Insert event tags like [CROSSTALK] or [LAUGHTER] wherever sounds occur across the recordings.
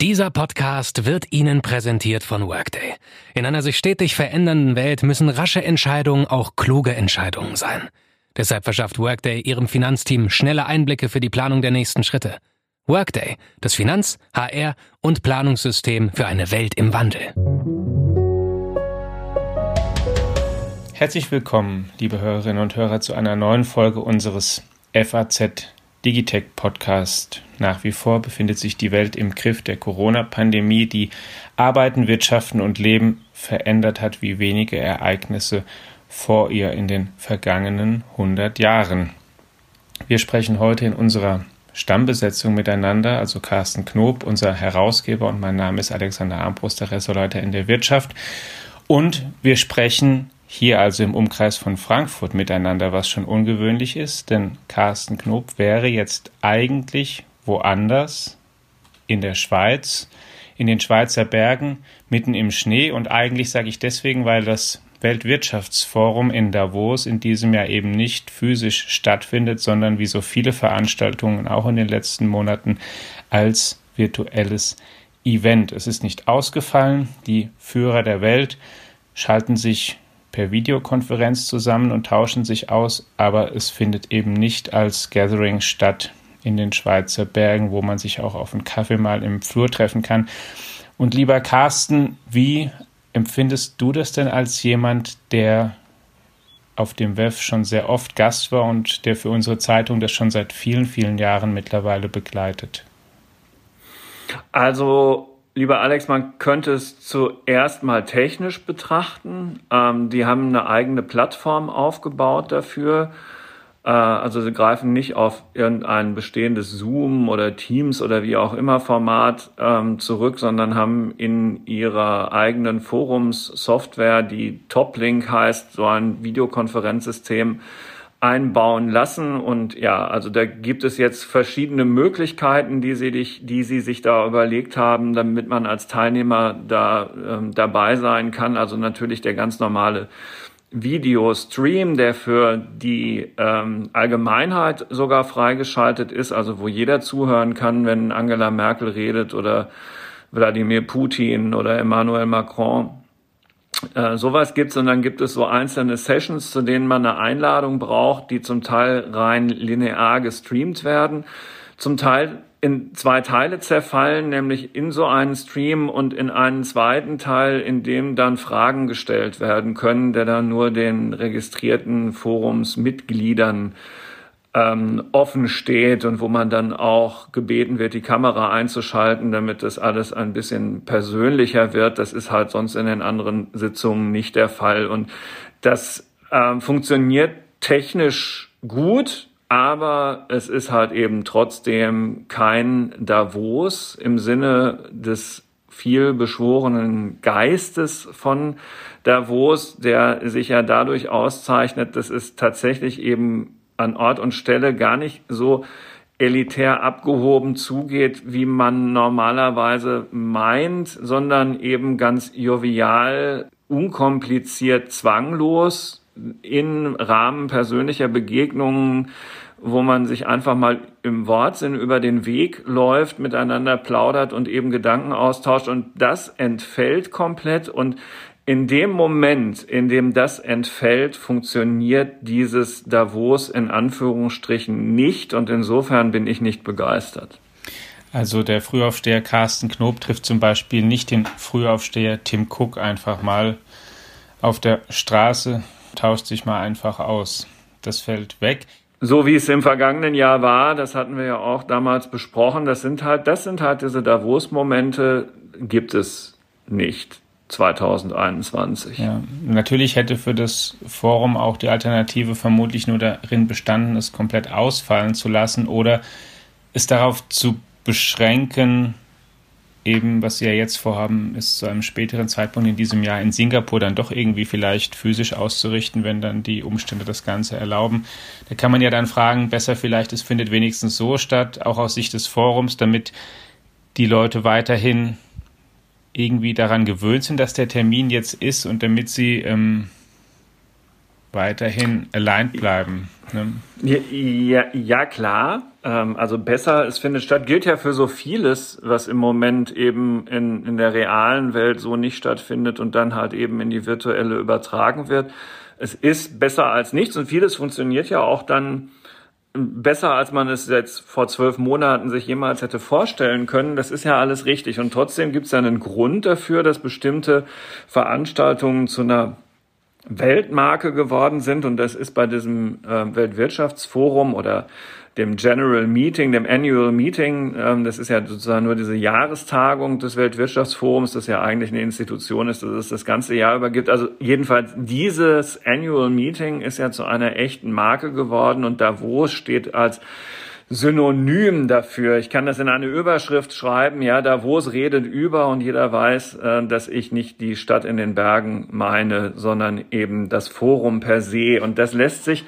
Dieser Podcast wird Ihnen präsentiert von Workday. In einer sich stetig verändernden Welt müssen rasche Entscheidungen auch kluge Entscheidungen sein. Deshalb verschafft Workday Ihrem Finanzteam schnelle Einblicke für die Planung der nächsten Schritte. Workday, das Finanz-, HR- und Planungssystem für eine Welt im Wandel. Herzlich willkommen, liebe Hörerinnen und Hörer, zu einer neuen Folge unseres FAZ Digitech Podcast. Nach wie vor befindet sich die Welt im Griff der Corona-Pandemie, die Arbeiten, Wirtschaften und Leben verändert hat wie wenige Ereignisse vor ihr in den vergangenen 100 Jahren. Wir sprechen heute in unserer Stammbesetzung miteinander, also Carsten Knob, unser Herausgeber und mein Name ist Alexander Armbruster, Ressortleiter in der Wirtschaft. Und wir sprechen hier also im Umkreis von Frankfurt miteinander, was schon ungewöhnlich ist, denn Carsten Knob wäre jetzt eigentlich woanders in der Schweiz, in den Schweizer Bergen, mitten im Schnee und eigentlich sage ich deswegen, weil das Weltwirtschaftsforum in Davos in diesem Jahr eben nicht physisch stattfindet, sondern wie so viele Veranstaltungen auch in den letzten Monaten als virtuelles Event. Es ist nicht ausgefallen. Die Führer der Welt schalten sich per Videokonferenz zusammen und tauschen sich aus, aber es findet eben nicht als Gathering statt in den Schweizer Bergen, wo man sich auch auf einen Kaffee mal im Flur treffen kann. Und lieber Carsten, wie empfindest du das denn als jemand, der auf dem WEF schon sehr oft Gast war und der für unsere Zeitung das schon seit vielen, vielen Jahren mittlerweile begleitet? Also Lieber Alex, man könnte es zuerst mal technisch betrachten. Ähm, die haben eine eigene Plattform aufgebaut dafür. Äh, also sie greifen nicht auf irgendein bestehendes Zoom oder Teams oder wie auch immer Format ähm, zurück, sondern haben in ihrer eigenen Forumssoftware, die Toplink heißt, so ein Videokonferenzsystem, einbauen lassen. Und ja, also da gibt es jetzt verschiedene Möglichkeiten, die sie, dich, die sie sich da überlegt haben, damit man als Teilnehmer da ähm, dabei sein kann. Also natürlich der ganz normale Videostream, der für die ähm, Allgemeinheit sogar freigeschaltet ist, also wo jeder zuhören kann, wenn Angela Merkel redet oder Wladimir Putin oder Emmanuel Macron. Äh, sowas gibt's und dann gibt es so einzelne Sessions, zu denen man eine Einladung braucht, die zum Teil rein linear gestreamt werden, zum Teil in zwei Teile zerfallen, nämlich in so einen Stream und in einen zweiten Teil, in dem dann Fragen gestellt werden können, der dann nur den registrierten Forumsmitgliedern ähm, offen steht und wo man dann auch gebeten wird, die Kamera einzuschalten, damit das alles ein bisschen persönlicher wird. Das ist halt sonst in den anderen Sitzungen nicht der Fall. Und das ähm, funktioniert technisch gut, aber es ist halt eben trotzdem kein Davos im Sinne des viel beschworenen Geistes von Davos, der sich ja dadurch auszeichnet, dass es tatsächlich eben an Ort und Stelle gar nicht so elitär abgehoben zugeht, wie man normalerweise meint, sondern eben ganz jovial, unkompliziert, zwanglos in Rahmen persönlicher Begegnungen, wo man sich einfach mal im Wortsinn über den Weg läuft, miteinander plaudert und eben Gedanken austauscht. Und das entfällt komplett. Und in dem Moment, in dem das entfällt, funktioniert dieses Davos in Anführungsstrichen nicht und insofern bin ich nicht begeistert. Also der Frühaufsteher Carsten Knob trifft zum Beispiel nicht den Frühaufsteher Tim Cook einfach mal auf der Straße, tauscht sich mal einfach aus. Das fällt weg. So wie es im vergangenen Jahr war, das hatten wir ja auch damals besprochen, das sind halt, das sind halt diese Davos-Momente, gibt es nicht. 2021. Ja, natürlich hätte für das Forum auch die Alternative vermutlich nur darin bestanden, es komplett ausfallen zu lassen oder es darauf zu beschränken, eben, was sie ja jetzt vorhaben, ist zu einem späteren Zeitpunkt in diesem Jahr in Singapur dann doch irgendwie vielleicht physisch auszurichten, wenn dann die Umstände das Ganze erlauben. Da kann man ja dann fragen, besser vielleicht, es findet wenigstens so statt, auch aus Sicht des Forums, damit die Leute weiterhin irgendwie daran gewöhnt sind, dass der Termin jetzt ist und damit sie ähm, weiterhin aligned bleiben. Ne? Ja, ja, klar. Ähm, also besser, es findet statt, gilt ja für so vieles, was im Moment eben in, in der realen Welt so nicht stattfindet und dann halt eben in die virtuelle übertragen wird. Es ist besser als nichts und vieles funktioniert ja auch dann besser, als man es jetzt vor zwölf Monaten sich jemals hätte vorstellen können. Das ist ja alles richtig. Und trotzdem gibt es ja einen Grund dafür, dass bestimmte Veranstaltungen zu einer Weltmarke geworden sind. Und das ist bei diesem äh, Weltwirtschaftsforum oder dem General Meeting, dem Annual Meeting, ähm, das ist ja sozusagen nur diese Jahrestagung des Weltwirtschaftsforums, das ja eigentlich eine Institution ist, dass es das ganze Jahr über gibt. Also jedenfalls dieses Annual Meeting ist ja zu einer echten Marke geworden und Davos steht als Synonym dafür. Ich kann das in eine Überschrift schreiben, ja, Davos redet über und jeder weiß, äh, dass ich nicht die Stadt in den Bergen meine, sondern eben das Forum per se. Und das lässt sich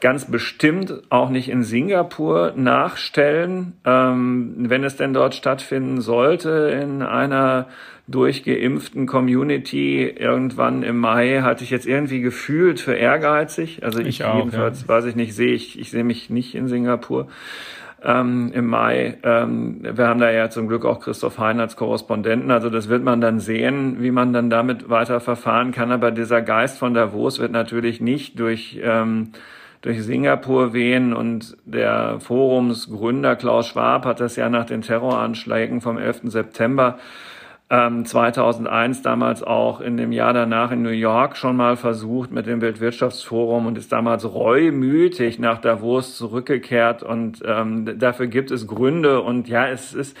ganz bestimmt auch nicht in Singapur nachstellen, ähm, wenn es denn dort stattfinden sollte, in einer durchgeimpften Community irgendwann im Mai hatte ich jetzt irgendwie gefühlt für ehrgeizig. Also ich, ich auch, jedenfalls ja. weiß ich nicht, sehe ich, ich sehe mich nicht in Singapur. Ähm, im Mai. Ähm, wir haben da ja zum Glück auch Christoph Hein als Korrespondenten. Also das wird man dann sehen, wie man dann damit weiter verfahren kann. Aber dieser Geist von Davos wird natürlich nicht durch ähm, durch Singapur wehen und der Forumsgründer Klaus Schwab hat das ja nach den Terroranschlägen vom 11. September 2001 ähm, damals auch in dem Jahr danach in New York schon mal versucht mit dem Weltwirtschaftsforum und ist damals reumütig nach Davos zurückgekehrt. Und ähm, dafür gibt es Gründe. Und ja, es ist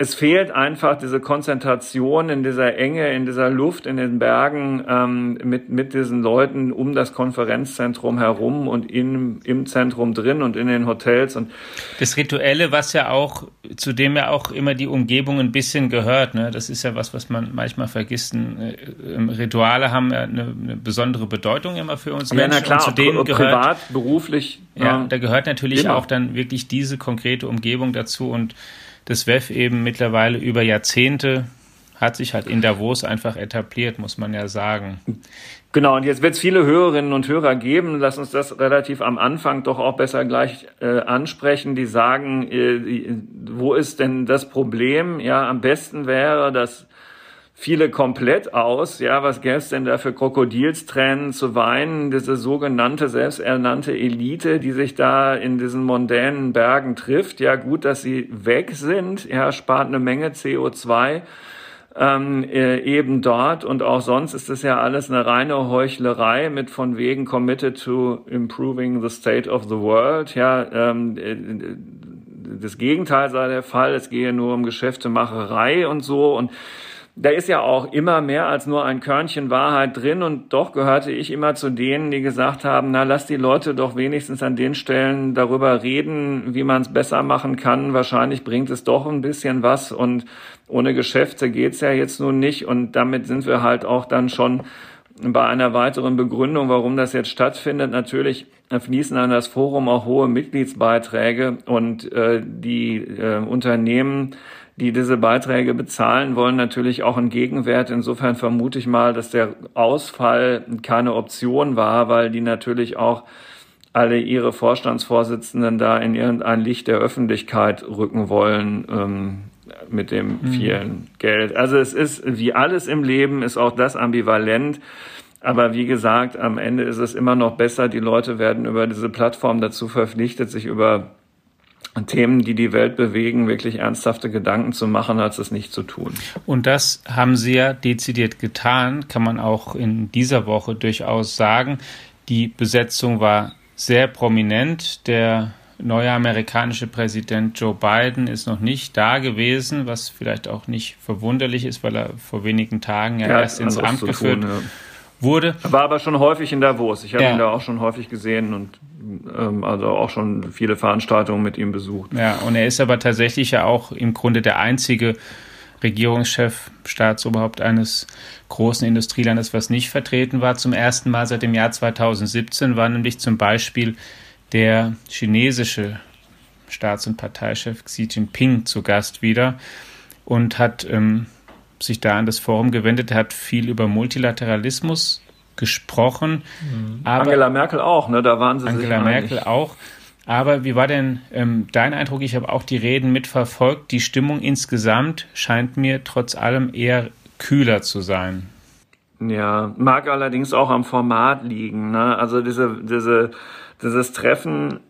es fehlt einfach diese Konzentration in dieser Enge, in dieser Luft, in den Bergen ähm, mit, mit diesen Leuten um das Konferenzzentrum herum und in, im Zentrum drin und in den Hotels. Und das Rituelle, was ja auch, zu dem ja auch immer die Umgebung ein bisschen gehört, ne? das ist ja was, was man manchmal vergisst. Äh, Rituale haben ja eine, eine besondere Bedeutung immer für uns ja, Menschen. Na klar, und zu denen gehört, privat, beruflich. Ja, ja, da gehört natürlich immer. auch dann wirklich diese konkrete Umgebung dazu und das WEF eben mittlerweile über Jahrzehnte hat sich halt in Davos einfach etabliert, muss man ja sagen. Genau, und jetzt wird es viele Hörerinnen und Hörer geben, lass uns das relativ am Anfang doch auch besser gleich äh, ansprechen, die sagen, äh, wo ist denn das Problem? Ja, am besten wäre, dass viele komplett aus. Ja, was gäbe es denn da für Krokodilstränen zu weinen? Diese sogenannte selbsternannte Elite, die sich da in diesen mondänen Bergen trifft. Ja, gut, dass sie weg sind. Ja, spart eine Menge CO2. Ähm, äh, eben dort und auch sonst ist das ja alles eine reine Heuchlerei mit von wegen committed to improving the state of the world. Ja, ähm, äh, das Gegenteil sei der Fall. Es gehe nur um Geschäftemacherei und so und da ist ja auch immer mehr als nur ein Körnchen Wahrheit drin und doch gehörte ich immer zu denen, die gesagt haben, na lass die Leute doch wenigstens an den Stellen darüber reden, wie man es besser machen kann. Wahrscheinlich bringt es doch ein bisschen was und ohne Geschäfte geht's ja jetzt nun nicht und damit sind wir halt auch dann schon bei einer weiteren Begründung, warum das jetzt stattfindet. Natürlich fließen an das Forum auch hohe Mitgliedsbeiträge und äh, die äh, Unternehmen die diese Beiträge bezahlen, wollen natürlich auch einen Gegenwert. Insofern vermute ich mal, dass der Ausfall keine Option war, weil die natürlich auch alle ihre Vorstandsvorsitzenden da in irgendein Licht der Öffentlichkeit rücken wollen ähm, mit dem mhm. vielen Geld. Also es ist wie alles im Leben, ist auch das ambivalent. Aber wie gesagt, am Ende ist es immer noch besser, die Leute werden über diese Plattform dazu verpflichtet, sich über Themen, die die Welt bewegen, wirklich ernsthafte Gedanken zu machen, als es nicht zu tun. Und das haben Sie ja dezidiert getan, kann man auch in dieser Woche durchaus sagen. Die Besetzung war sehr prominent. Der neue amerikanische Präsident Joe Biden ist noch nicht da gewesen, was vielleicht auch nicht verwunderlich ist, weil er vor wenigen Tagen ja, ja erst ins Amt geführt tun, ja. wurde. Er war aber schon häufig in Davos. Ich habe ja. ihn da auch schon häufig gesehen und ähm, also auch schon viele Veranstaltungen mit ihm besucht. Ja, und er ist aber tatsächlich ja auch im Grunde der einzige Regierungschef, Staatsoberhaupt eines großen Industrielandes, was nicht vertreten war. Zum ersten Mal seit dem Jahr 2017 war nämlich zum Beispiel der chinesische Staats- und Parteichef Xi Jinping zu Gast wieder und hat ähm, sich da an das Forum gewendet. Er hat viel über Multilateralismus gesprochen. Mhm. Angela Merkel auch, ne? Da waren sie Angela sich Merkel einig. auch. Aber wie war denn ähm, dein Eindruck? Ich habe auch die Reden mitverfolgt. Die Stimmung insgesamt scheint mir trotz allem eher kühler zu sein. Ja, mag allerdings auch am Format liegen. Ne? Also diese, diese, dieses Treffen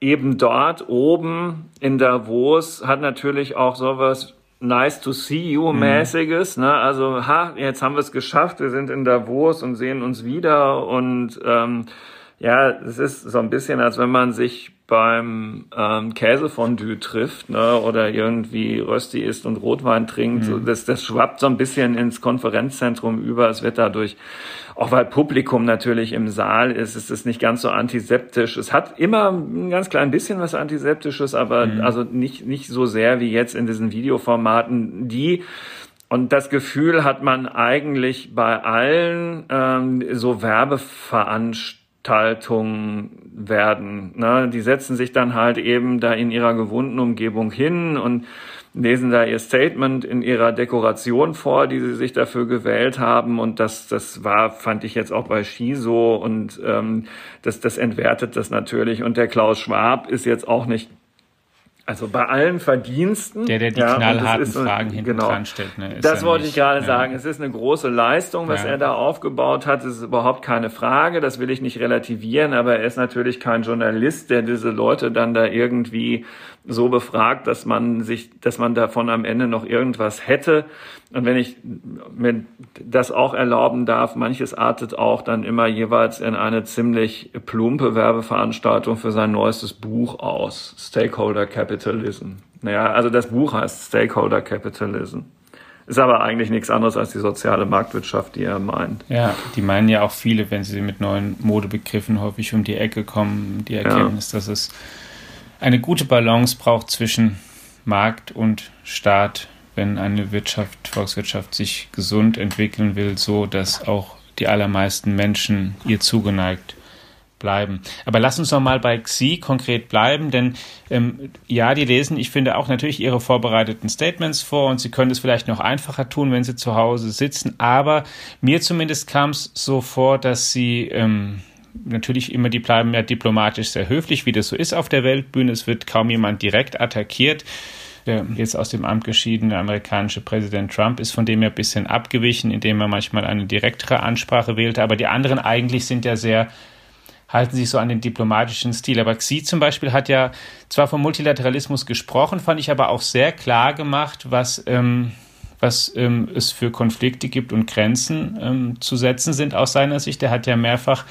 eben dort oben in Davos hat natürlich auch sowas nice to see you mhm. mäßiges, mhm. ne? Also, ha, jetzt haben wir es geschafft, wir sind in Davos und sehen uns wieder und ähm, ja, es ist so ein bisschen, als wenn man sich beim ähm, Käsefondue trifft ne, oder irgendwie Rösti isst und Rotwein trinkt. Mhm. Das, das schwappt so ein bisschen ins Konferenzzentrum über. Es wird dadurch, auch weil Publikum natürlich im Saal ist, ist es nicht ganz so antiseptisch. Es hat immer ein ganz klein bisschen was Antiseptisches, aber mhm. also nicht, nicht so sehr wie jetzt in diesen Videoformaten, die und das Gefühl hat man eigentlich bei allen ähm, so Werbeveranstaltungen Veranstaltungen werden. Ne? Die setzen sich dann halt eben da in ihrer gewohnten Umgebung hin und lesen da ihr Statement in ihrer Dekoration vor, die sie sich dafür gewählt haben. Und das, das war, fand ich jetzt auch bei Ski so. Und ähm, das, das entwertet das natürlich. Und der Klaus Schwab ist jetzt auch nicht also bei allen Verdiensten. Der, der die ja, knallharten ist, Fragen hinten genau, dran stellt. Ne, das wollte nicht, ich gerade ja. sagen. Es ist eine große Leistung, was ja. er da aufgebaut hat. Das ist überhaupt keine Frage. Das will ich nicht relativieren. Aber er ist natürlich kein Journalist, der diese Leute dann da irgendwie so befragt, dass man sich, dass man davon am Ende noch irgendwas hätte. Und wenn ich mir das auch erlauben darf, manches artet auch dann immer jeweils in eine ziemlich plumpe Werbeveranstaltung für sein neuestes Buch aus. Stakeholder Capitalism. Naja, also das Buch heißt Stakeholder Capitalism. Ist aber eigentlich nichts anderes als die soziale Marktwirtschaft, die er meint. Ja, die meinen ja auch viele, wenn sie mit neuen Modebegriffen häufig um die Ecke kommen, die Erkenntnis, ja. dass es eine gute Balance braucht zwischen Markt und Staat, wenn eine Wirtschaft, Volkswirtschaft sich gesund entwickeln will, so dass auch die allermeisten Menschen ihr zugeneigt bleiben. Aber lass uns noch mal bei Xi konkret bleiben, denn ähm, ja, die lesen, ich finde auch natürlich ihre vorbereiteten Statements vor und sie können es vielleicht noch einfacher tun, wenn sie zu Hause sitzen. Aber mir zumindest kam es so vor, dass sie ähm, natürlich immer, die bleiben ja diplomatisch sehr höflich, wie das so ist auf der Weltbühne. Es wird kaum jemand direkt attackiert. Der jetzt aus dem Amt geschiedene amerikanische Präsident Trump ist von dem ja ein bisschen abgewichen, indem er manchmal eine direktere Ansprache wählte. Aber die anderen eigentlich sind ja sehr halten sich so an den diplomatischen Stil. Aber Xi zum Beispiel hat ja zwar vom Multilateralismus gesprochen, fand ich aber auch sehr klar gemacht, was, ähm, was ähm, es für Konflikte gibt und Grenzen ähm, zu setzen sind aus seiner Sicht. Er hat ja mehrfach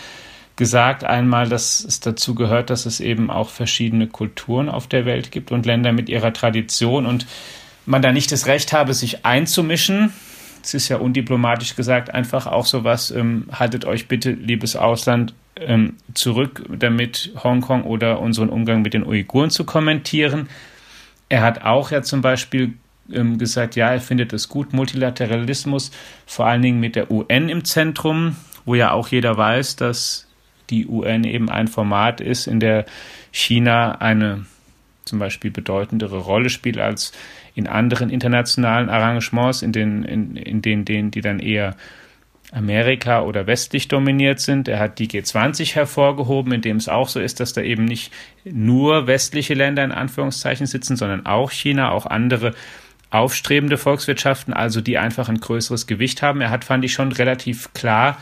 gesagt einmal, dass es dazu gehört, dass es eben auch verschiedene Kulturen auf der Welt gibt und Länder mit ihrer Tradition und man da nicht das Recht habe, sich einzumischen. Es ist ja undiplomatisch gesagt einfach auch sowas, ähm, haltet euch bitte, liebes Ausland, ähm, zurück, damit Hongkong oder unseren Umgang mit den Uiguren zu kommentieren. Er hat auch ja zum Beispiel ähm, gesagt, ja, er findet es gut, Multilateralismus, vor allen Dingen mit der UN im Zentrum, wo ja auch jeder weiß, dass die UN eben ein Format ist, in der China eine zum Beispiel bedeutendere Rolle spielt als in anderen internationalen Arrangements, in den, in, in denen, denen die dann eher Amerika oder westlich dominiert sind. Er hat die G20 hervorgehoben, in dem es auch so ist, dass da eben nicht nur westliche Länder in Anführungszeichen sitzen, sondern auch China, auch andere aufstrebende Volkswirtschaften, also die einfach ein größeres Gewicht haben. Er hat, fand ich, schon relativ klar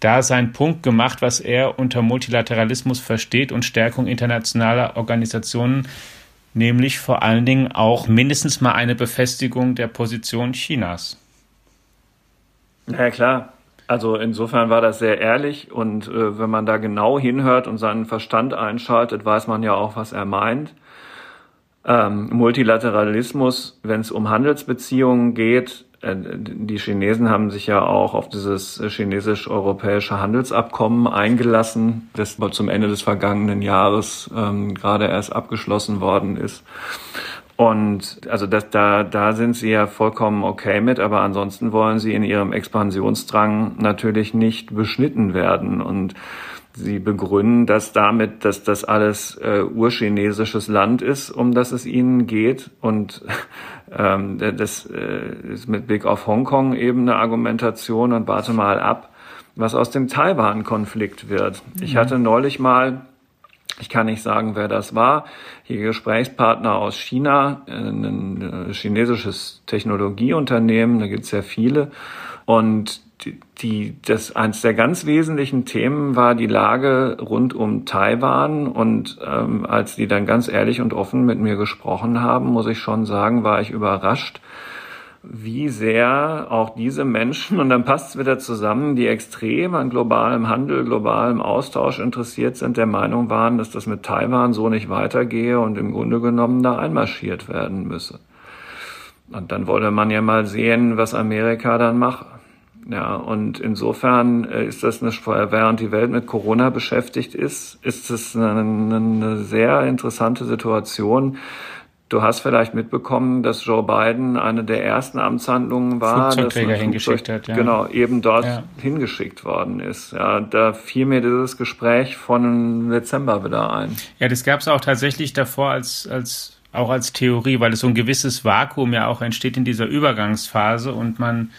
da seinen Punkt gemacht, was er unter Multilateralismus versteht und Stärkung internationaler Organisationen, nämlich vor allen Dingen auch mindestens mal eine Befestigung der Position Chinas. Ja klar, also insofern war das sehr ehrlich und äh, wenn man da genau hinhört und seinen Verstand einschaltet, weiß man ja auch, was er meint. Ähm, Multilateralismus, wenn es um Handelsbeziehungen geht, die Chinesen haben sich ja auch auf dieses chinesisch-europäische Handelsabkommen eingelassen, das zum Ende des vergangenen Jahres ähm, gerade erst abgeschlossen worden ist. Und also das, da, da sind sie ja vollkommen okay mit, aber ansonsten wollen sie in ihrem Expansionsdrang natürlich nicht beschnitten werden. Und sie begründen das damit, dass das alles äh, urchinesisches Land ist, um das es ihnen geht. Und [LAUGHS] ähm, das äh, ist mit Blick auf Hongkong eben eine Argumentation und warte mal ab was aus dem Taiwan-Konflikt wird. Ich mhm. hatte neulich mal ich kann nicht sagen, wer das war. Hier Gesprächspartner aus China, ein chinesisches Technologieunternehmen, da gibt es ja viele. Und die, die, das eines der ganz wesentlichen Themen war die Lage rund um Taiwan. Und ähm, als die dann ganz ehrlich und offen mit mir gesprochen haben, muss ich schon sagen, war ich überrascht, wie sehr auch diese Menschen, und dann passt es wieder zusammen, die extrem an globalem Handel, globalem Austausch interessiert sind, der Meinung waren, dass das mit Taiwan so nicht weitergehe und im Grunde genommen da einmarschiert werden müsse. Und dann wollte man ja mal sehen, was Amerika dann mache. Ja, und insofern äh, ist das eine, während die Welt mit Corona beschäftigt ist, ist es eine, eine sehr interessante Situation, Du hast vielleicht mitbekommen, dass Joe Biden eine der ersten Amtshandlungen war, dass ein hingeschickt hat, ja. genau eben dort ja. hingeschickt worden ist. Ja, da fiel mir dieses Gespräch von Dezember wieder ein. Ja, das gab es auch tatsächlich davor als als auch als Theorie, weil es so ein gewisses Vakuum ja auch entsteht in dieser Übergangsphase und man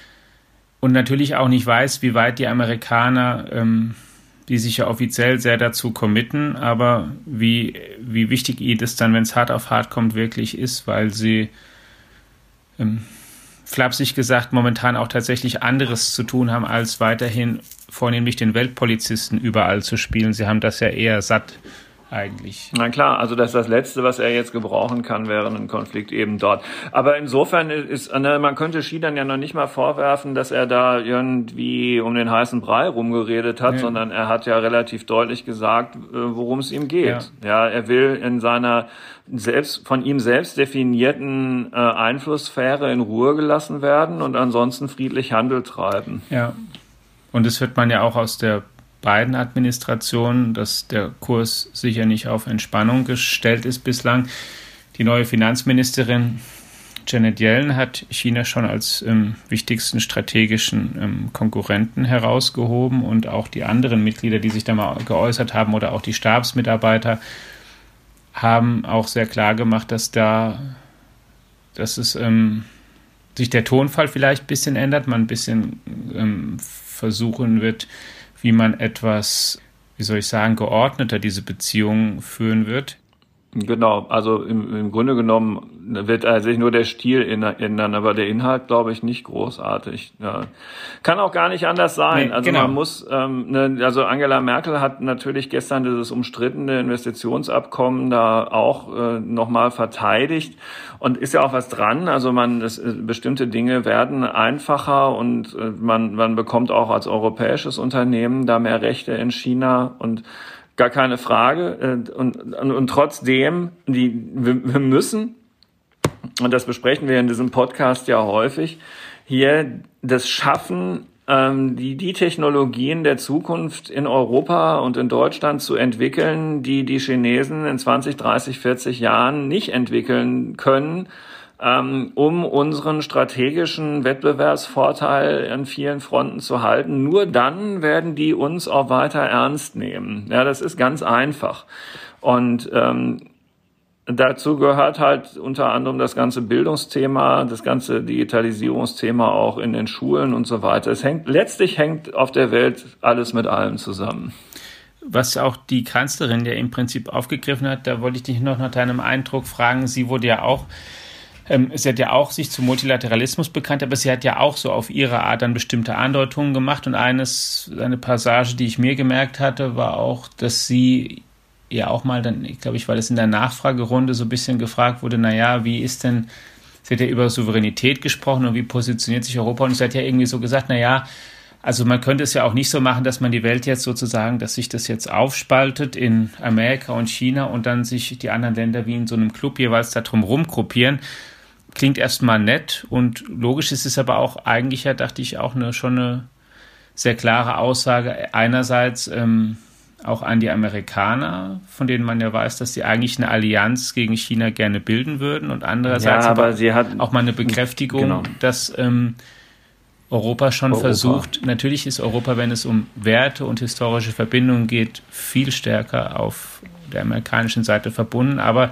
und natürlich auch nicht weiß, wie weit die Amerikaner ähm, die sich ja offiziell sehr dazu committen, aber wie, wie wichtig ihnen das dann, wenn es hart auf hart kommt, wirklich ist, weil sie ähm, flapsig gesagt momentan auch tatsächlich anderes zu tun haben, als weiterhin vornehmlich den Weltpolizisten überall zu spielen. Sie haben das ja eher satt eigentlich. Na klar, also das ist das Letzte, was er jetzt gebrauchen kann während ein Konflikt eben dort. Aber insofern ist, man könnte dann ja noch nicht mal vorwerfen, dass er da irgendwie um den heißen Brei rumgeredet hat, nee. sondern er hat ja relativ deutlich gesagt, äh, worum es ihm geht. Ja. ja, er will in seiner selbst von ihm selbst definierten äh, Einflusssphäre in Ruhe gelassen werden und ansonsten friedlich Handel treiben. Ja. Und das hört man ja auch aus der beiden Administrationen, dass der Kurs sicher nicht auf Entspannung gestellt ist bislang. Die neue Finanzministerin Janet Yellen hat China schon als ähm, wichtigsten strategischen ähm, Konkurrenten herausgehoben und auch die anderen Mitglieder, die sich da mal geäußert haben oder auch die Stabsmitarbeiter, haben auch sehr klar gemacht, dass da, dass es ähm, sich der Tonfall vielleicht ein bisschen ändert, man ein bisschen ähm, versuchen wird, wie man etwas, wie soll ich sagen, geordneter diese Beziehungen führen wird. Genau, also im, im Grunde genommen wird sich nur der Stil ändern, aber der Inhalt, glaube ich, nicht großartig. Ja. Kann auch gar nicht anders sein. Nee, also genau. man muss, ähm, ne, also Angela Merkel hat natürlich gestern dieses umstrittene Investitionsabkommen da auch äh, nochmal verteidigt und ist ja auch was dran. Also man, das, äh, bestimmte Dinge werden einfacher und äh, man, man bekommt auch als europäisches Unternehmen da mehr Rechte in China und gar keine Frage. Äh, und, und, und trotzdem, die, wir, wir müssen, und das besprechen wir in diesem Podcast ja häufig, hier das Schaffen, ähm, die, die Technologien der Zukunft in Europa und in Deutschland zu entwickeln, die die Chinesen in 20, 30, 40 Jahren nicht entwickeln können ähm, um unseren strategischen Wettbewerbsvorteil an vielen Fronten zu halten. Nur dann werden die uns auch weiter ernst nehmen. Ja, das ist ganz einfach. Und ähm, dazu gehört halt unter anderem das ganze Bildungsthema, das ganze Digitalisierungsthema auch in den Schulen und so weiter. Es hängt, letztlich hängt auf der Welt alles mit allem zusammen. Was auch die Kanzlerin ja im Prinzip aufgegriffen hat, da wollte ich dich noch nach deinem Eindruck fragen. Sie wurde ja auch ähm, sie hat ja auch sich zum Multilateralismus bekannt, aber sie hat ja auch so auf ihre Art dann bestimmte Andeutungen gemacht. Und eines, eine Passage, die ich mir gemerkt hatte, war auch, dass sie ja auch mal dann, ich glaube ich, weil es in der Nachfragerunde so ein bisschen gefragt wurde, naja, wie ist denn, sie hat ja über Souveränität gesprochen und wie positioniert sich Europa und sie hat ja irgendwie so gesagt, naja, also man könnte es ja auch nicht so machen, dass man die Welt jetzt sozusagen, dass sich das jetzt aufspaltet in Amerika und China und dann sich die anderen Länder wie in so einem Club jeweils da drum rumgruppieren, klingt erstmal nett und logisch ist es aber auch eigentlich ja, dachte ich, auch eine, schon eine sehr klare Aussage. Einerseits ähm, auch an die Amerikaner, von denen man ja weiß, dass sie eigentlich eine Allianz gegen China gerne bilden würden und andererseits ja, aber sie hat, auch mal eine Bekräftigung, genau. dass ähm, Europa schon Europa. versucht, natürlich ist Europa, wenn es um Werte und historische Verbindungen geht, viel stärker auf der amerikanischen Seite verbunden, aber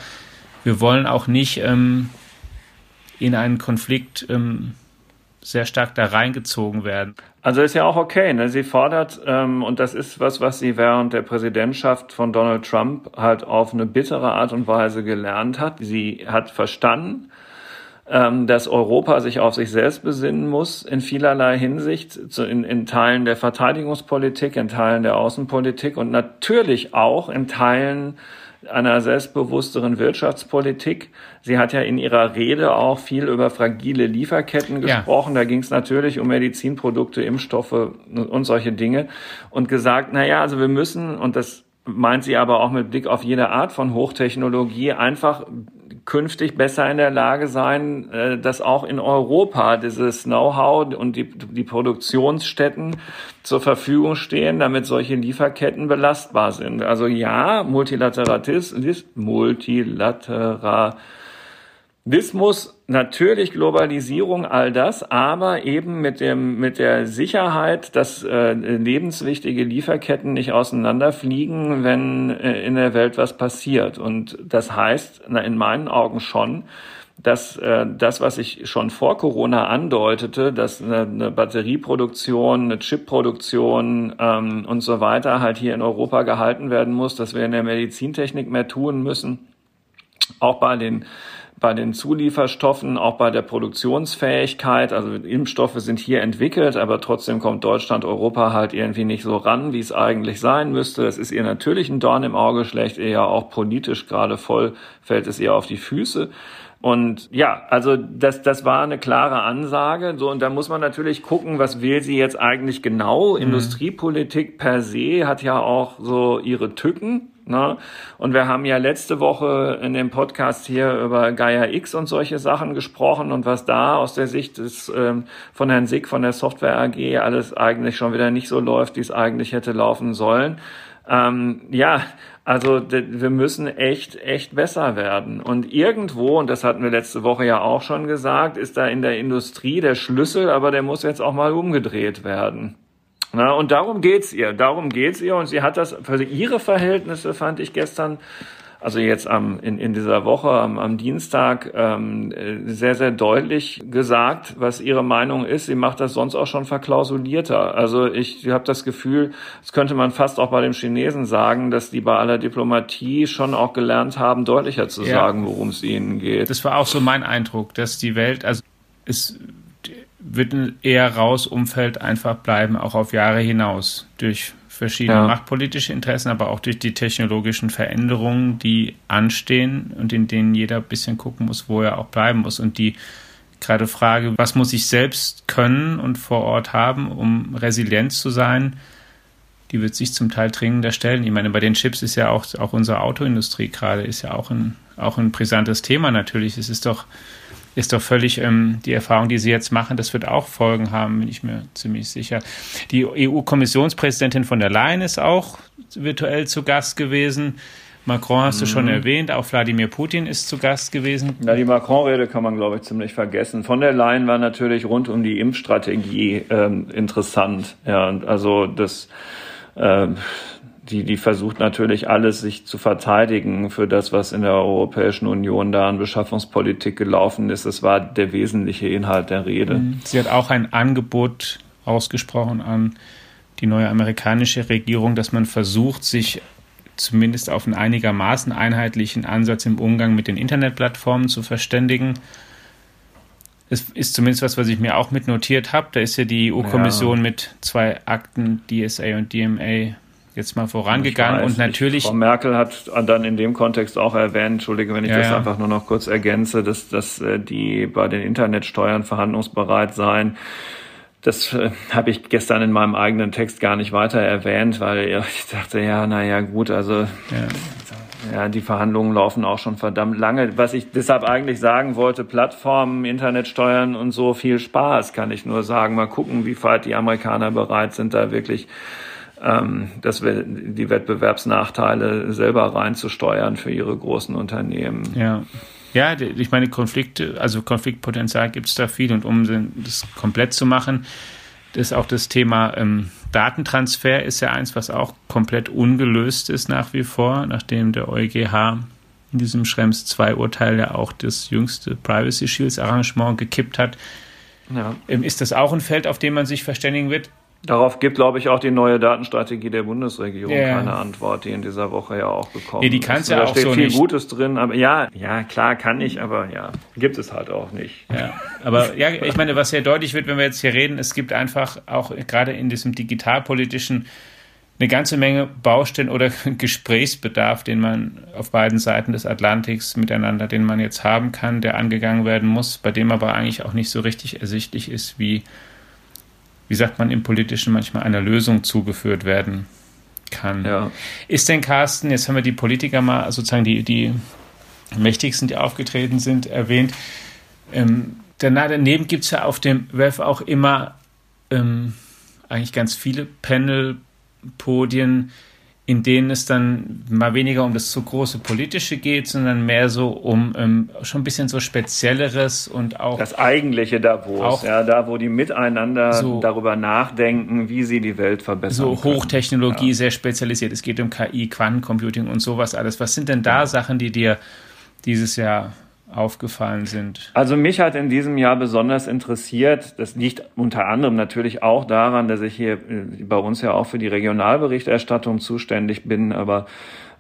wir wollen auch nicht ähm, in einen Konflikt ähm, sehr stark da reingezogen werden. Also ist ja auch okay. Ne? Sie fordert, ähm, und das ist was, was sie während der Präsidentschaft von Donald Trump halt auf eine bittere Art und Weise gelernt hat. Sie hat verstanden, ähm, dass Europa sich auf sich selbst besinnen muss in vielerlei Hinsicht, in, in Teilen der Verteidigungspolitik, in Teilen der Außenpolitik und natürlich auch in Teilen einer selbstbewussteren Wirtschaftspolitik. Sie hat ja in ihrer Rede auch viel über fragile Lieferketten gesprochen. Ja. Da ging es natürlich um Medizinprodukte, Impfstoffe und solche Dinge und gesagt, na ja, also wir müssen und das meint sie aber auch mit Blick auf jede Art von Hochtechnologie einfach künftig besser in der Lage sein, äh, dass auch in Europa dieses Know-how und die, die Produktionsstätten zur Verfügung stehen, damit solche Lieferketten belastbar sind. Also ja, Multilateralismus, Multilateral Wismus, natürlich Globalisierung, all das, aber eben mit dem mit der Sicherheit, dass äh, lebenswichtige Lieferketten nicht auseinanderfliegen, wenn äh, in der Welt was passiert. Und das heißt, na, in meinen Augen schon, dass äh, das, was ich schon vor Corona andeutete, dass eine, eine Batterieproduktion, eine Chipproduktion ähm, und so weiter halt hier in Europa gehalten werden muss, dass wir in der Medizintechnik mehr tun müssen, auch bei den bei den Zulieferstoffen, auch bei der Produktionsfähigkeit. Also Impfstoffe sind hier entwickelt, aber trotzdem kommt Deutschland, Europa halt irgendwie nicht so ran, wie es eigentlich sein müsste. Das ist ihr natürlich ein Dorn im Auge, schlecht eher auch politisch gerade voll, fällt es ihr auf die Füße. Und ja, also das, das war eine klare Ansage. So, und da muss man natürlich gucken, was will sie jetzt eigentlich genau? Mhm. Industriepolitik per se hat ja auch so ihre Tücken. Ne? Und wir haben ja letzte Woche in dem Podcast hier über Gaia X und solche Sachen gesprochen und was da aus der Sicht des, ähm, von Herrn Sick von der Software AG alles eigentlich schon wieder nicht so läuft, wie es eigentlich hätte laufen sollen. Ähm, ja, also wir müssen echt, echt besser werden. Und irgendwo, und das hatten wir letzte Woche ja auch schon gesagt, ist da in der Industrie der Schlüssel, aber der muss jetzt auch mal umgedreht werden. Na, und darum geht's ihr, darum geht's ihr. Und sie hat das für ihre Verhältnisse, fand ich gestern, also jetzt am, in, in dieser Woche, am, am Dienstag, ähm, sehr, sehr deutlich gesagt, was ihre Meinung ist. Sie macht das sonst auch schon verklausulierter. Also ich habe das Gefühl, das könnte man fast auch bei den Chinesen sagen, dass die bei aller Diplomatie schon auch gelernt haben, deutlicher zu ja. sagen, worum es ihnen geht. Das war auch so mein Eindruck, dass die Welt, also es wird ein eher raus Umfeld einfach bleiben, auch auf Jahre hinaus, durch verschiedene ja. machtpolitische Interessen, aber auch durch die technologischen Veränderungen, die anstehen und in denen jeder ein bisschen gucken muss, wo er auch bleiben muss. Und die gerade Frage, was muss ich selbst können und vor Ort haben, um resilient zu sein, die wird sich zum Teil dringender stellen. Ich meine, bei den Chips ist ja auch, auch unsere Autoindustrie gerade, ist ja auch ein, auch ein brisantes Thema natürlich. Es ist doch ist doch völlig ähm, die Erfahrung, die Sie jetzt machen, das wird auch Folgen haben, bin ich mir ziemlich sicher. Die EU-Kommissionspräsidentin von der Leyen ist auch virtuell zu Gast gewesen. Macron hast du schon mhm. erwähnt, auch Wladimir Putin ist zu Gast gewesen. Ja, die Macron-Rede kann man, glaube ich, ziemlich vergessen. Von der Leyen war natürlich rund um die Impfstrategie ähm, interessant. Ja, also das äh, die, die versucht natürlich alles, sich zu verteidigen für das, was in der Europäischen Union da an Beschaffungspolitik gelaufen ist. Das war der wesentliche Inhalt der Rede. Mhm. Sie hat auch ein Angebot ausgesprochen an die neue amerikanische Regierung, dass man versucht, sich zumindest auf einen einigermaßen einheitlichen Ansatz im Umgang mit den Internetplattformen zu verständigen. Es ist zumindest was, was ich mir auch mitnotiert habe. Da ist ja die EU-Kommission ja. mit zwei Akten, DSA und DMA, jetzt mal vorangegangen weiß, und natürlich. Ich, Frau Merkel hat dann in dem Kontext auch erwähnt, entschuldige, wenn ich ja, das ja. einfach nur noch kurz ergänze, dass, dass äh, die bei den Internetsteuern verhandlungsbereit seien. Das äh, habe ich gestern in meinem eigenen Text gar nicht weiter erwähnt, weil ich dachte, ja, naja, gut, also ja. ja, die Verhandlungen laufen auch schon verdammt lange. Was ich deshalb eigentlich sagen wollte, Plattformen, Internetsteuern und so, viel Spaß, kann ich nur sagen. Mal gucken, wie weit die Amerikaner bereit sind, da wirklich ähm, wir die Wettbewerbsnachteile selber reinzusteuern für ihre großen Unternehmen. Ja. Ja, ich meine, Konflikte, also Konfliktpotenzial gibt es da viel und um das komplett zu machen, ist auch das Thema ähm, Datentransfer ist ja eins, was auch komplett ungelöst ist nach wie vor, nachdem der EuGH in diesem Schrems 2 Urteil ja auch das jüngste Privacy Shields Arrangement gekippt hat Ja. Ähm, ist das auch ein Feld, auf dem man sich verständigen wird? Darauf gibt, glaube ich, auch die neue Datenstrategie der Bundesregierung yeah. keine Antwort, die in dieser Woche ja auch gekommen nee, die kann's ist. Ja da auch steht so viel nicht. Gutes drin, aber ja, ja, klar kann ich, aber ja, gibt es halt auch nicht. Ja, aber ja, ich meine, was sehr deutlich wird, wenn wir jetzt hier reden, es gibt einfach auch gerade in diesem digitalpolitischen eine ganze Menge Baustellen oder [LAUGHS] Gesprächsbedarf, den man auf beiden Seiten des Atlantiks miteinander, den man jetzt haben kann, der angegangen werden muss, bei dem aber eigentlich auch nicht so richtig ersichtlich ist, wie wie sagt man im Politischen manchmal, einer Lösung zugeführt werden kann. Ja. Ist denn, Carsten, jetzt haben wir die Politiker mal, sozusagen die, die mächtigsten, die aufgetreten sind, erwähnt. Ähm, daneben gibt es ja auf dem WEF auch immer ähm, eigentlich ganz viele Panel-Podien, in denen es dann mal weniger um das so große Politische geht, sondern mehr so um ähm, schon ein bisschen so Spezielleres und auch. Das eigentliche Davos, auch ja, da wo die miteinander so darüber nachdenken, wie sie die Welt verbessern. So Hochtechnologie, ja. sehr spezialisiert. Es geht um KI, Quantencomputing und sowas alles. Was sind denn da Sachen, die dir dieses Jahr aufgefallen sind? Also mich hat in diesem Jahr besonders interessiert, das liegt unter anderem natürlich auch daran, dass ich hier äh, bei uns ja auch für die Regionalberichterstattung zuständig bin, aber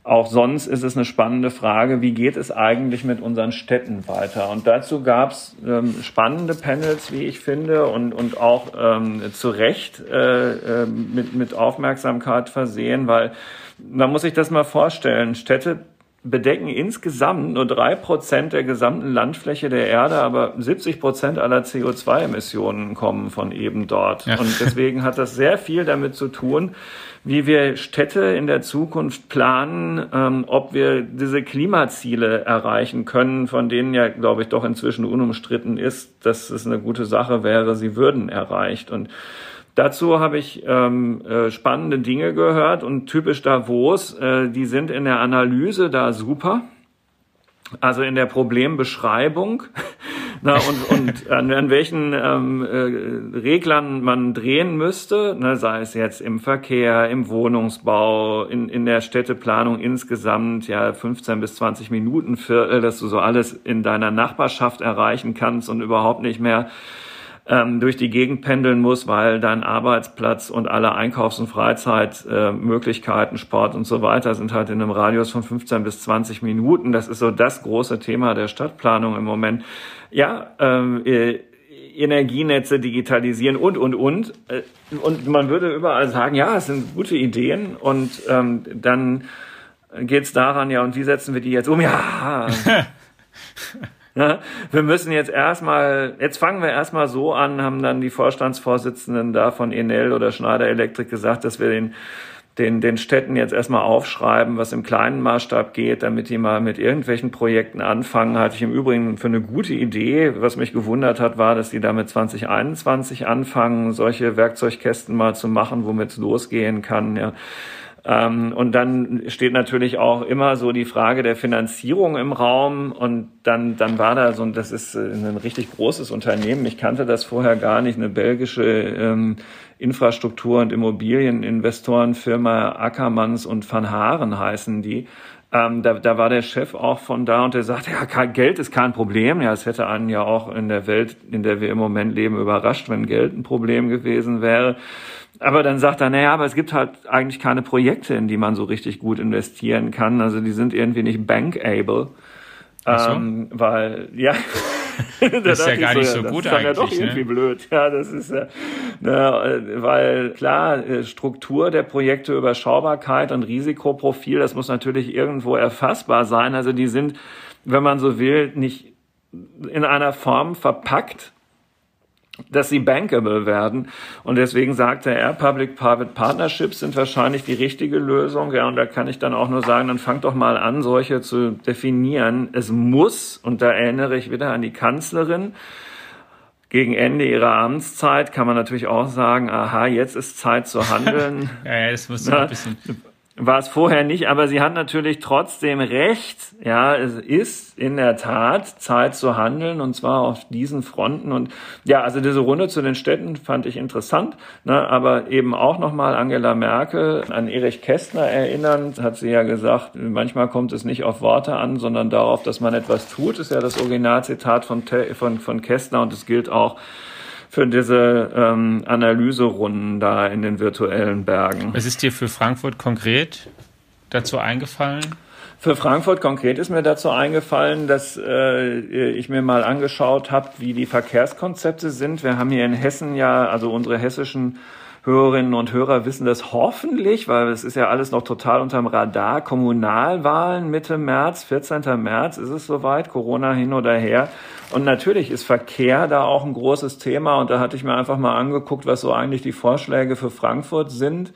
auch sonst ist es eine spannende Frage, wie geht es eigentlich mit unseren Städten weiter? Und dazu gab es ähm, spannende Panels, wie ich finde, und, und auch ähm, zu Recht äh, äh, mit, mit Aufmerksamkeit versehen, weil man muss sich das mal vorstellen, Städte bedecken insgesamt nur drei Prozent der gesamten Landfläche der Erde, aber 70 Prozent aller CO2-Emissionen kommen von eben dort. Ja. Und deswegen hat das sehr viel damit zu tun, wie wir Städte in der Zukunft planen, ähm, ob wir diese Klimaziele erreichen können, von denen ja, glaube ich, doch inzwischen unumstritten ist, dass es eine gute Sache wäre, sie würden erreicht. Und Dazu habe ich ähm, äh, spannende Dinge gehört und typisch Davos, äh, die sind in der Analyse da super. Also in der Problembeschreibung [LAUGHS] na, und, und an, an welchen ähm, äh, Reglern man drehen müsste, ne, sei es jetzt im Verkehr, im Wohnungsbau, in, in der Städteplanung insgesamt, ja 15 bis 20 Minuten Viertel, dass du so alles in deiner Nachbarschaft erreichen kannst und überhaupt nicht mehr ähm, durch die Gegend pendeln muss, weil dein Arbeitsplatz und alle Einkaufs- und Freizeitmöglichkeiten, Sport und so weiter sind halt in einem Radius von 15 bis 20 Minuten. Das ist so das große Thema der Stadtplanung im Moment. Ja, ähm, äh, Energienetze digitalisieren und, und, und. Äh, und man würde überall sagen, ja, es sind gute Ideen und ähm, dann geht's daran, ja, und wie setzen wir die jetzt um? Ja. [LAUGHS] wir müssen jetzt erstmal, jetzt fangen wir erstmal so an, haben dann die Vorstandsvorsitzenden da von Enel oder Schneider Elektrik gesagt, dass wir den den, den Städten jetzt erstmal aufschreiben, was im kleinen Maßstab geht, damit die mal mit irgendwelchen Projekten anfangen. Hatte ich im Übrigen für eine gute Idee. Was mich gewundert hat, war, dass die damit 2021 anfangen, solche Werkzeugkästen mal zu machen, womit es losgehen kann. Ja. Ähm, und dann steht natürlich auch immer so die Frage der Finanzierung im Raum. Und dann, dann war da so, das ist äh, ein richtig großes Unternehmen. Ich kannte das vorher gar nicht, eine belgische ähm, Infrastruktur- und Immobilieninvestorenfirma Ackermanns und Van Haaren heißen die. Ähm, da, da war der Chef auch von da und der sagte, ja, Geld ist kein Problem. Ja, es hätte einen ja auch in der Welt, in der wir im Moment leben, überrascht, wenn Geld ein Problem gewesen wäre. Aber dann sagt er, naja, aber es gibt halt eigentlich keine Projekte, in die man so richtig gut investieren kann. Also die sind irgendwie nicht bankable. So. Ähm, weil, ja. [LAUGHS] das ist ja gar nicht so, so gut das ist ja doch irgendwie ne? blöd. Ja, das ist ja, ne, weil klar, äh, Struktur der Projekte, Überschaubarkeit und Risikoprofil, das muss natürlich irgendwo erfassbar sein. Also die sind, wenn man so will, nicht in einer Form verpackt, dass sie bankable werden. Und deswegen sagte er, Public-Private Partnerships sind wahrscheinlich die richtige Lösung. Ja, und da kann ich dann auch nur sagen, dann fangt doch mal an, solche zu definieren. Es muss, und da erinnere ich wieder an die Kanzlerin, gegen Ende ihrer Amtszeit kann man natürlich auch sagen, aha, jetzt ist Zeit zu handeln. [LAUGHS] ja, ja, das muss ein bisschen war es vorher nicht, aber sie hat natürlich trotzdem recht. Ja, es ist in der Tat Zeit zu handeln und zwar auf diesen Fronten. Und ja, also diese Runde zu den Städten fand ich interessant, ne, aber eben auch nochmal Angela Merkel an Erich Kästner erinnernd, hat sie ja gesagt, manchmal kommt es nicht auf Worte an, sondern darauf, dass man etwas tut, ist ja das Originalzitat von, von, von Kästner und es gilt auch für diese ähm, Analyserunden da in den virtuellen Bergen. Was ist dir für Frankfurt konkret dazu eingefallen? Für Frankfurt konkret ist mir dazu eingefallen, dass äh, ich mir mal angeschaut habe, wie die Verkehrskonzepte sind. Wir haben hier in Hessen ja, also unsere hessischen Hörerinnen und Hörer wissen das hoffentlich, weil es ist ja alles noch total unterm Radar. Kommunalwahlen Mitte März, 14. März ist es soweit, Corona hin oder her. Und natürlich ist Verkehr da auch ein großes Thema. Und da hatte ich mir einfach mal angeguckt, was so eigentlich die Vorschläge für Frankfurt sind.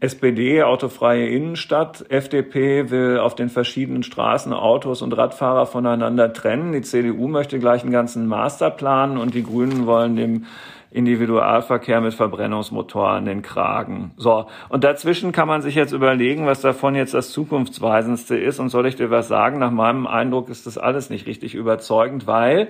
SPD, autofreie Innenstadt. FDP will auf den verschiedenen Straßen Autos und Radfahrer voneinander trennen. Die CDU möchte gleich einen ganzen Masterplan und die Grünen wollen dem Individualverkehr mit Verbrennungsmotoren den Kragen. So, und dazwischen kann man sich jetzt überlegen, was davon jetzt das zukunftsweisendste ist. Und soll ich dir was sagen? Nach meinem Eindruck ist das alles nicht richtig überzeugend, weil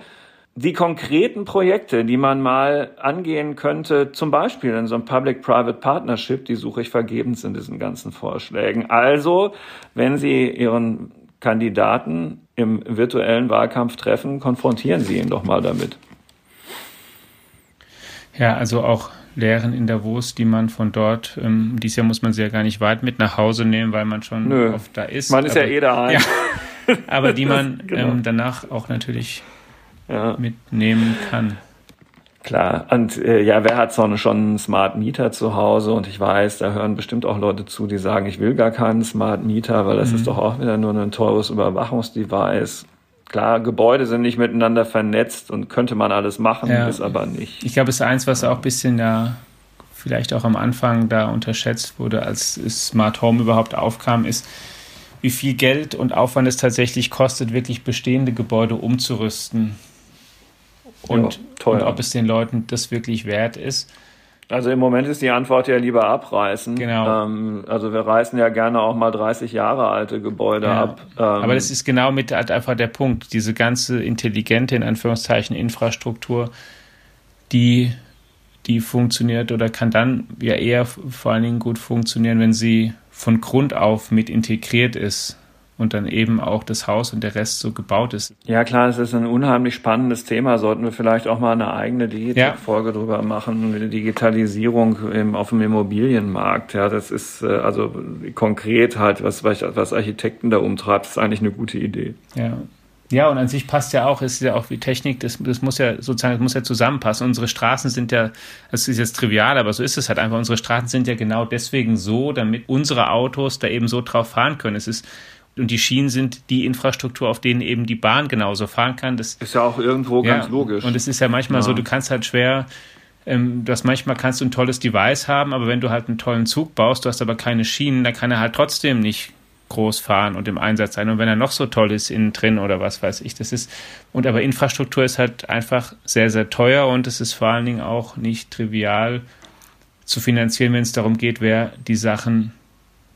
die konkreten Projekte, die man mal angehen könnte, zum Beispiel in so einem Public-Private Partnership, die suche ich vergebens in diesen ganzen Vorschlägen. Also, wenn Sie Ihren Kandidaten im virtuellen Wahlkampf treffen, konfrontieren Sie ihn doch mal damit. Ja, also auch Lehren in Davos, die man von dort, ähm, dieses Jahr muss man sie ja gar nicht weit mit nach Hause nehmen, weil man schon Nö. oft da ist. Man ist aber, ja eh da. Ja, [LAUGHS] aber die man genau. ähm, danach auch natürlich ja. mitnehmen kann. Klar, und äh, ja, wer hat so schon einen Smart Meter zu Hause? Und ich weiß, da hören bestimmt auch Leute zu, die sagen, ich will gar keinen Smart Meter, weil das mhm. ist doch auch wieder nur ein teures Überwachungsdevice. Klar, Gebäude sind nicht miteinander vernetzt und könnte man alles machen, ja. ist aber nicht. Ich glaube, es ist eins, was auch ein bisschen da vielleicht auch am Anfang da unterschätzt wurde, als Smart Home überhaupt aufkam, ist, wie viel Geld und Aufwand es tatsächlich kostet, wirklich bestehende Gebäude umzurüsten. Und, ja, und ob es den Leuten das wirklich wert ist. Also im Moment ist die Antwort ja lieber abreißen. Genau. Ähm, also wir reißen ja gerne auch mal 30 Jahre alte Gebäude ja. ab. Ähm, Aber das ist genau mit halt einfach der Punkt. Diese ganze intelligente, in Anführungszeichen, Infrastruktur, die, die funktioniert oder kann dann ja eher vor allen Dingen gut funktionieren, wenn sie von Grund auf mit integriert ist und dann eben auch das Haus und der Rest so gebaut ist. Ja klar, es ist ein unheimlich spannendes Thema. Sollten wir vielleicht auch mal eine eigene Digitalfolge ja. drüber machen, Digitalisierung im, auf dem Immobilienmarkt. Ja, das ist äh, also konkret halt, was, was Architekten da umtreibt, ist eigentlich eine gute Idee. Ja. Ja, und an sich passt ja auch, ist ja auch wie Technik, das, das muss ja sozusagen, das muss ja zusammenpassen. Unsere Straßen sind ja, das ist jetzt trivial, aber so ist es halt einfach. Unsere Straßen sind ja genau deswegen so, damit unsere Autos da eben so drauf fahren können. Es ist und die Schienen sind die Infrastruktur, auf denen eben die Bahn genauso fahren kann. Das ist ja auch irgendwo ja, ganz logisch. Und es ist ja manchmal ja. so, du kannst halt schwer, ähm, das manchmal kannst du ein tolles Device haben, aber wenn du halt einen tollen Zug baust, du hast aber keine Schienen, dann kann er halt trotzdem nicht groß fahren und im Einsatz sein. Und wenn er noch so toll ist innen drin oder was weiß ich, das ist, und aber Infrastruktur ist halt einfach sehr, sehr teuer und es ist vor allen Dingen auch nicht trivial zu finanzieren, wenn es darum geht, wer die Sachen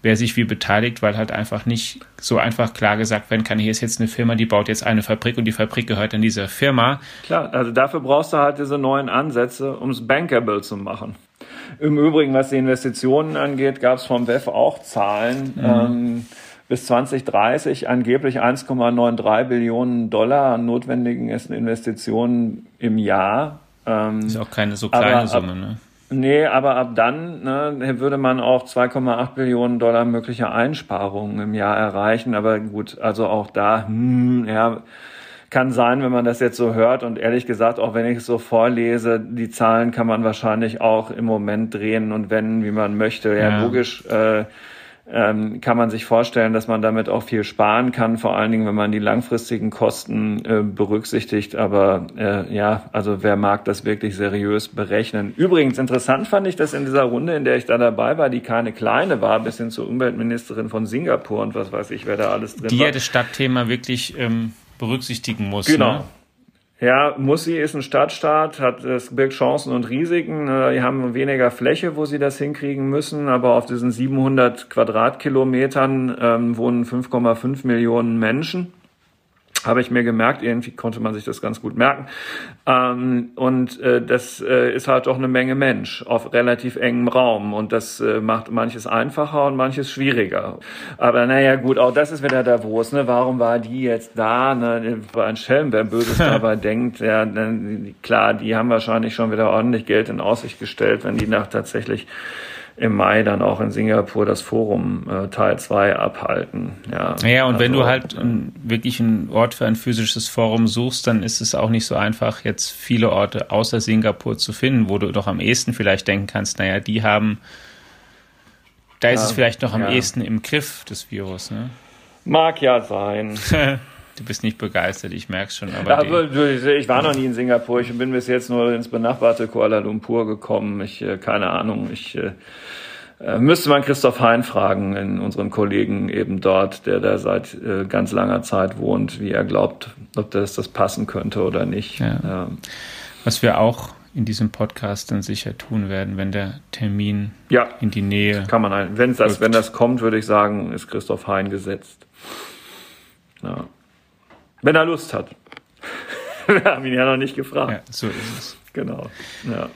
wer sich wie beteiligt, weil halt einfach nicht so einfach klar gesagt werden kann, hier ist jetzt eine Firma, die baut jetzt eine Fabrik und die Fabrik gehört dann dieser Firma. Klar, also dafür brauchst du halt diese neuen Ansätze, um es bankable zu machen. Im Übrigen, was die Investitionen angeht, gab es vom WEF auch Zahlen. Mhm. Ähm, bis 2030 angeblich 1,93 Billionen Dollar an notwendigen Investitionen im Jahr. Ähm, ist auch keine so kleine Summe, ne? Nee, aber ab dann ne, würde man auch 2,8 Billionen Dollar mögliche Einsparungen im Jahr erreichen. Aber gut, also auch da, hm, ja, kann sein, wenn man das jetzt so hört. Und ehrlich gesagt, auch wenn ich es so vorlese, die Zahlen kann man wahrscheinlich auch im Moment drehen und wenden, wie man möchte. Ja, ja. logisch. Äh, ähm, kann man sich vorstellen, dass man damit auch viel sparen kann, vor allen Dingen, wenn man die langfristigen Kosten äh, berücksichtigt. Aber äh, ja, also wer mag das wirklich seriös berechnen? Übrigens, interessant fand ich, dass in dieser Runde, in der ich da dabei war, die keine kleine war, bis hin zur Umweltministerin von Singapur und was weiß ich, wer da alles drin die war. Die ja das Stadtthema wirklich ähm, berücksichtigen muss. Genau. Ne? Ja, Mussi ist ein Stadtstaat, hat es birgt Chancen und Risiken. Ne, die haben weniger Fläche, wo sie das hinkriegen müssen, aber auf diesen 700 Quadratkilometern ähm, wohnen 5,5 Millionen Menschen. Habe ich mir gemerkt, irgendwie konnte man sich das ganz gut merken. Ähm, und äh, das äh, ist halt doch eine Menge Mensch auf relativ engem Raum und das äh, macht manches einfacher und manches schwieriger. Aber naja, gut, auch das ist wieder Davos, ne? Warum war die jetzt da? Ne? War ein Schelm, wer Böses [LAUGHS] dabei denkt, ja, ne, klar, die haben wahrscheinlich schon wieder ordentlich Geld in Aussicht gestellt, wenn die nach tatsächlich im Mai dann auch in Singapur das Forum äh, Teil 2 abhalten. Ja, ja und also, wenn du halt ein, wirklich einen Ort für ein physisches Forum suchst, dann ist es auch nicht so einfach, jetzt viele Orte außer Singapur zu finden, wo du doch am ehesten vielleicht denken kannst, naja, die haben, da ist ja, es vielleicht noch am ja. ehesten im Griff, das Virus. Ne? Mag ja sein. [LAUGHS] Du bist nicht begeistert, ich merke schon. Aber ich war noch nie in Singapur. Ich bin bis jetzt nur ins benachbarte Kuala Lumpur gekommen. Ich, äh, keine Ahnung. Ich äh, äh, müsste man Christoph Hein fragen, in unseren Kollegen eben dort, der da seit ganz langer Zeit wohnt, wie er glaubt, ob das, das passen könnte oder nicht. Ja. Ja. Was wir auch in diesem Podcast dann sicher tun werden, wenn der Termin ja, in die Nähe. Kann man ein. Wenn das, wenn das kommt, würde ich sagen, ist Christoph Hein gesetzt. Ja. Wenn er Lust hat. [LAUGHS] Wir haben ihn ja noch nicht gefragt. Ja, so ist es. Genau. Ja.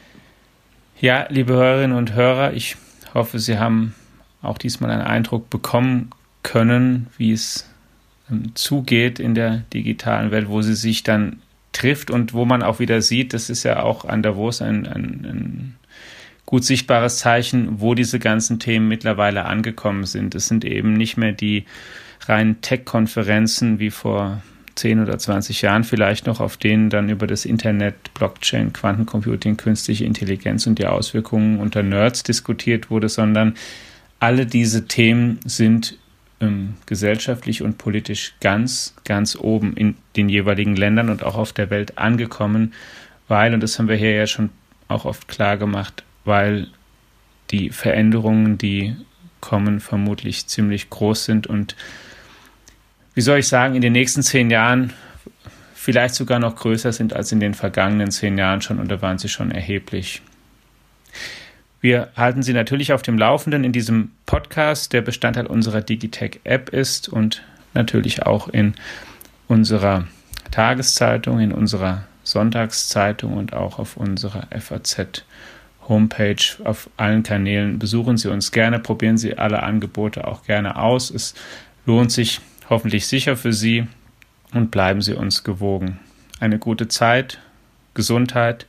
ja, liebe Hörerinnen und Hörer, ich hoffe, Sie haben auch diesmal einen Eindruck bekommen können, wie es ähm, zugeht in der digitalen Welt, wo sie sich dann trifft und wo man auch wieder sieht, das ist ja auch an Davos ein, ein, ein gut sichtbares Zeichen, wo diese ganzen Themen mittlerweile angekommen sind. Es sind eben nicht mehr die reinen Tech-Konferenzen wie vor 10 oder 20 Jahren vielleicht noch, auf denen dann über das Internet, Blockchain, Quantencomputing, künstliche Intelligenz und die Auswirkungen unter Nerds diskutiert wurde, sondern alle diese Themen sind ähm, gesellschaftlich und politisch ganz, ganz oben in den jeweiligen Ländern und auch auf der Welt angekommen, weil, und das haben wir hier ja schon auch oft klar gemacht, weil die Veränderungen, die kommen, vermutlich ziemlich groß sind und wie soll ich sagen, in den nächsten zehn Jahren vielleicht sogar noch größer sind als in den vergangenen zehn Jahren schon und da waren sie schon erheblich. Wir halten Sie natürlich auf dem Laufenden in diesem Podcast, der Bestandteil unserer Digitech-App ist und natürlich auch in unserer Tageszeitung, in unserer Sonntagszeitung und auch auf unserer FAZ Homepage auf allen Kanälen. Besuchen Sie uns gerne, probieren Sie alle Angebote auch gerne aus. Es lohnt sich hoffentlich sicher für Sie und bleiben Sie uns gewogen. Eine gute Zeit, Gesundheit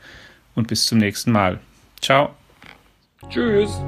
und bis zum nächsten Mal. Ciao. Tschüss.